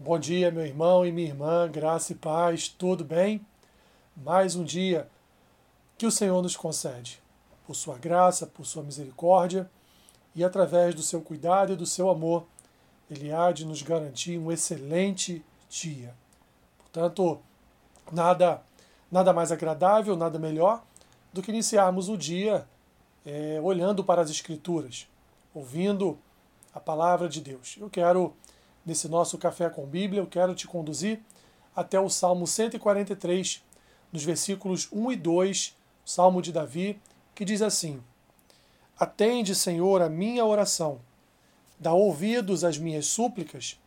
Bom dia, meu irmão e minha irmã, graça e paz, tudo bem? Mais um dia que o Senhor nos concede, por sua graça, por sua misericórdia e através do seu cuidado e do seu amor, Ele há de nos garantir um excelente dia. Portanto, nada, nada mais agradável, nada melhor do que iniciarmos o dia é, olhando para as Escrituras, ouvindo a palavra de Deus. Eu quero nesse nosso Café com Bíblia, eu quero te conduzir até o Salmo 143, nos versículos 1 e 2, Salmo de Davi, que diz assim: Atende, Senhor, a minha oração, dá ouvidos às minhas súplicas,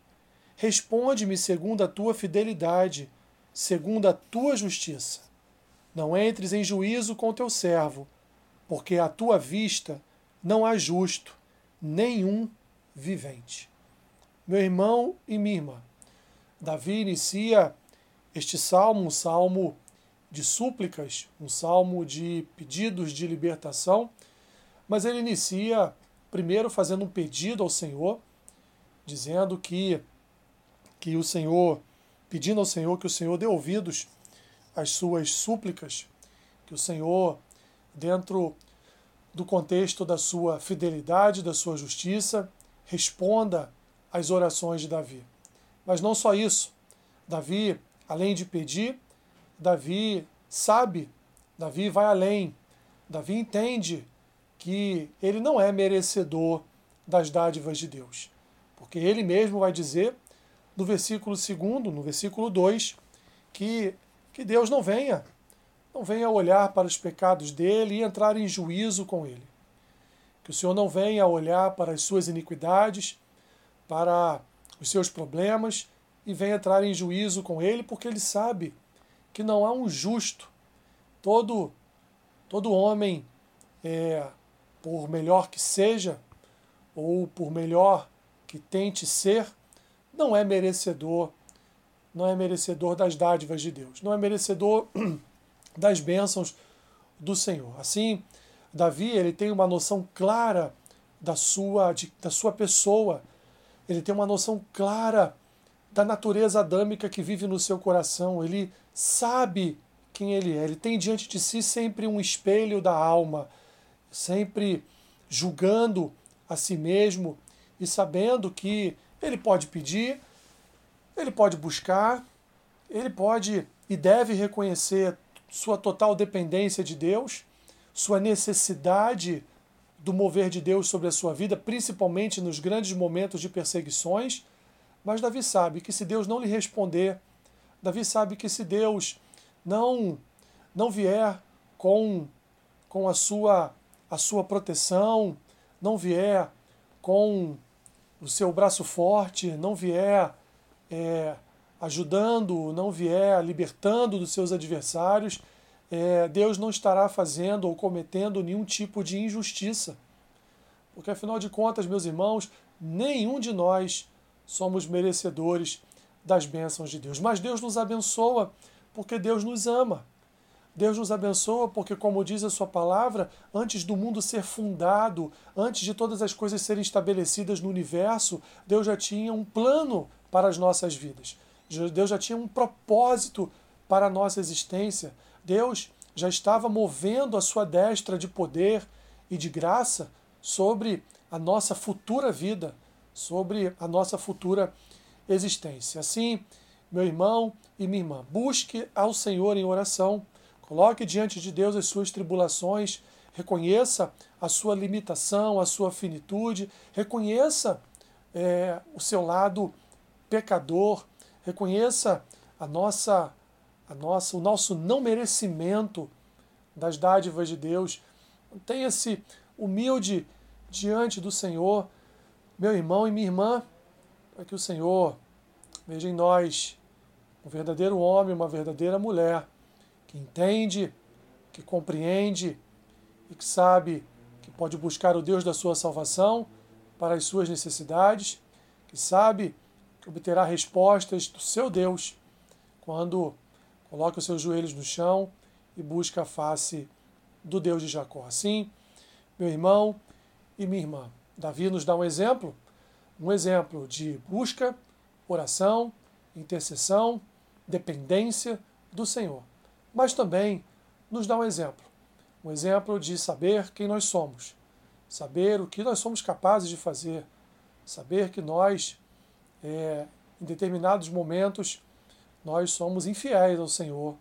responde-me segundo a tua fidelidade, segundo a tua justiça. Não entres em juízo com teu servo, porque à tua vista não há justo, nenhum vivente meu irmão e minha irmã. Davi inicia este salmo, um salmo de súplicas, um salmo de pedidos de libertação, mas ele inicia primeiro fazendo um pedido ao Senhor, dizendo que, que o Senhor, pedindo ao Senhor que o Senhor dê ouvidos às suas súplicas, que o Senhor, dentro do contexto da sua fidelidade, da sua justiça, responda as orações de Davi. Mas não só isso. Davi, além de pedir, Davi sabe, Davi vai além. Davi entende que ele não é merecedor das dádivas de Deus. Porque ele mesmo vai dizer no versículo 2, no versículo 2, que, que Deus não venha, não venha olhar para os pecados dele e entrar em juízo com ele. Que o Senhor não venha olhar para as suas iniquidades para os seus problemas e vem entrar em juízo com ele, porque ele sabe que não há um justo. Todo, todo homem, é, por melhor que seja, ou por melhor que tente ser, não é merecedor, não é merecedor das dádivas de Deus, não é merecedor das bênçãos do Senhor. Assim, Davi ele tem uma noção clara da sua, de, da sua pessoa, ele tem uma noção clara da natureza adâmica que vive no seu coração, ele sabe quem ele é, ele tem diante de si sempre um espelho da alma, sempre julgando a si mesmo e sabendo que ele pode pedir, ele pode buscar, ele pode e deve reconhecer sua total dependência de Deus, sua necessidade do mover de Deus sobre a sua vida, principalmente nos grandes momentos de perseguições. Mas Davi sabe que se Deus não lhe responder, Davi sabe que se Deus não não vier com, com a, sua, a sua proteção, não vier com o seu braço forte, não vier é, ajudando, não vier libertando dos seus adversários, é, Deus não estará fazendo ou cometendo nenhum tipo de injustiça. Porque afinal de contas, meus irmãos, nenhum de nós somos merecedores das bênçãos de Deus. Mas Deus nos abençoa porque Deus nos ama. Deus nos abençoa porque, como diz a Sua palavra, antes do mundo ser fundado, antes de todas as coisas serem estabelecidas no universo, Deus já tinha um plano para as nossas vidas. Deus já tinha um propósito para a nossa existência. Deus já estava movendo a sua destra de poder e de graça sobre a nossa futura vida, sobre a nossa futura existência. Assim, meu irmão e minha irmã, busque ao Senhor em oração, coloque diante de Deus as suas tribulações, reconheça a sua limitação, a sua finitude, reconheça é, o seu lado pecador, reconheça a nossa a nossa, o nosso não merecimento das dádivas de Deus. Tenha-se humilde diante do Senhor, meu irmão e minha irmã, para que o Senhor veja em nós um verdadeiro homem, uma verdadeira mulher, que entende, que compreende e que sabe que pode buscar o Deus da sua salvação para as suas necessidades, que sabe que obterá respostas do seu Deus quando Coloque os seus joelhos no chão e busque a face do Deus de Jacó. Assim, meu irmão e minha irmã, Davi nos dá um exemplo, um exemplo de busca, oração, intercessão, dependência do Senhor. Mas também nos dá um exemplo. Um exemplo de saber quem nós somos, saber o que nós somos capazes de fazer, saber que nós, é, em determinados momentos, nós somos infiéis ao Senhor,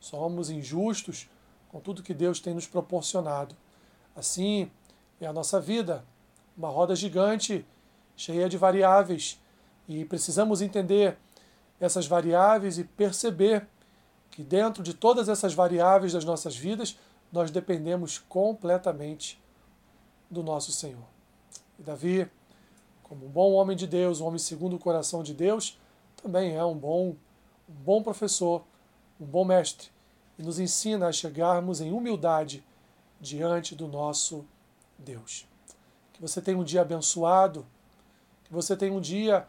somos injustos com tudo que Deus tem nos proporcionado. Assim é a nossa vida, uma roda gigante, cheia de variáveis, e precisamos entender essas variáveis e perceber que dentro de todas essas variáveis das nossas vidas, nós dependemos completamente do nosso Senhor. E Davi, como um bom homem de Deus, um homem segundo o coração de Deus, também é um bom, um bom professor, um bom mestre, e nos ensina a chegarmos em humildade diante do nosso Deus. Que você tenha um dia abençoado, que você tenha um dia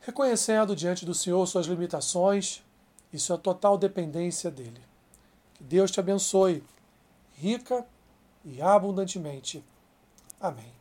reconhecendo diante do Senhor suas limitações e sua total dependência dele. Que Deus te abençoe, rica e abundantemente. Amém.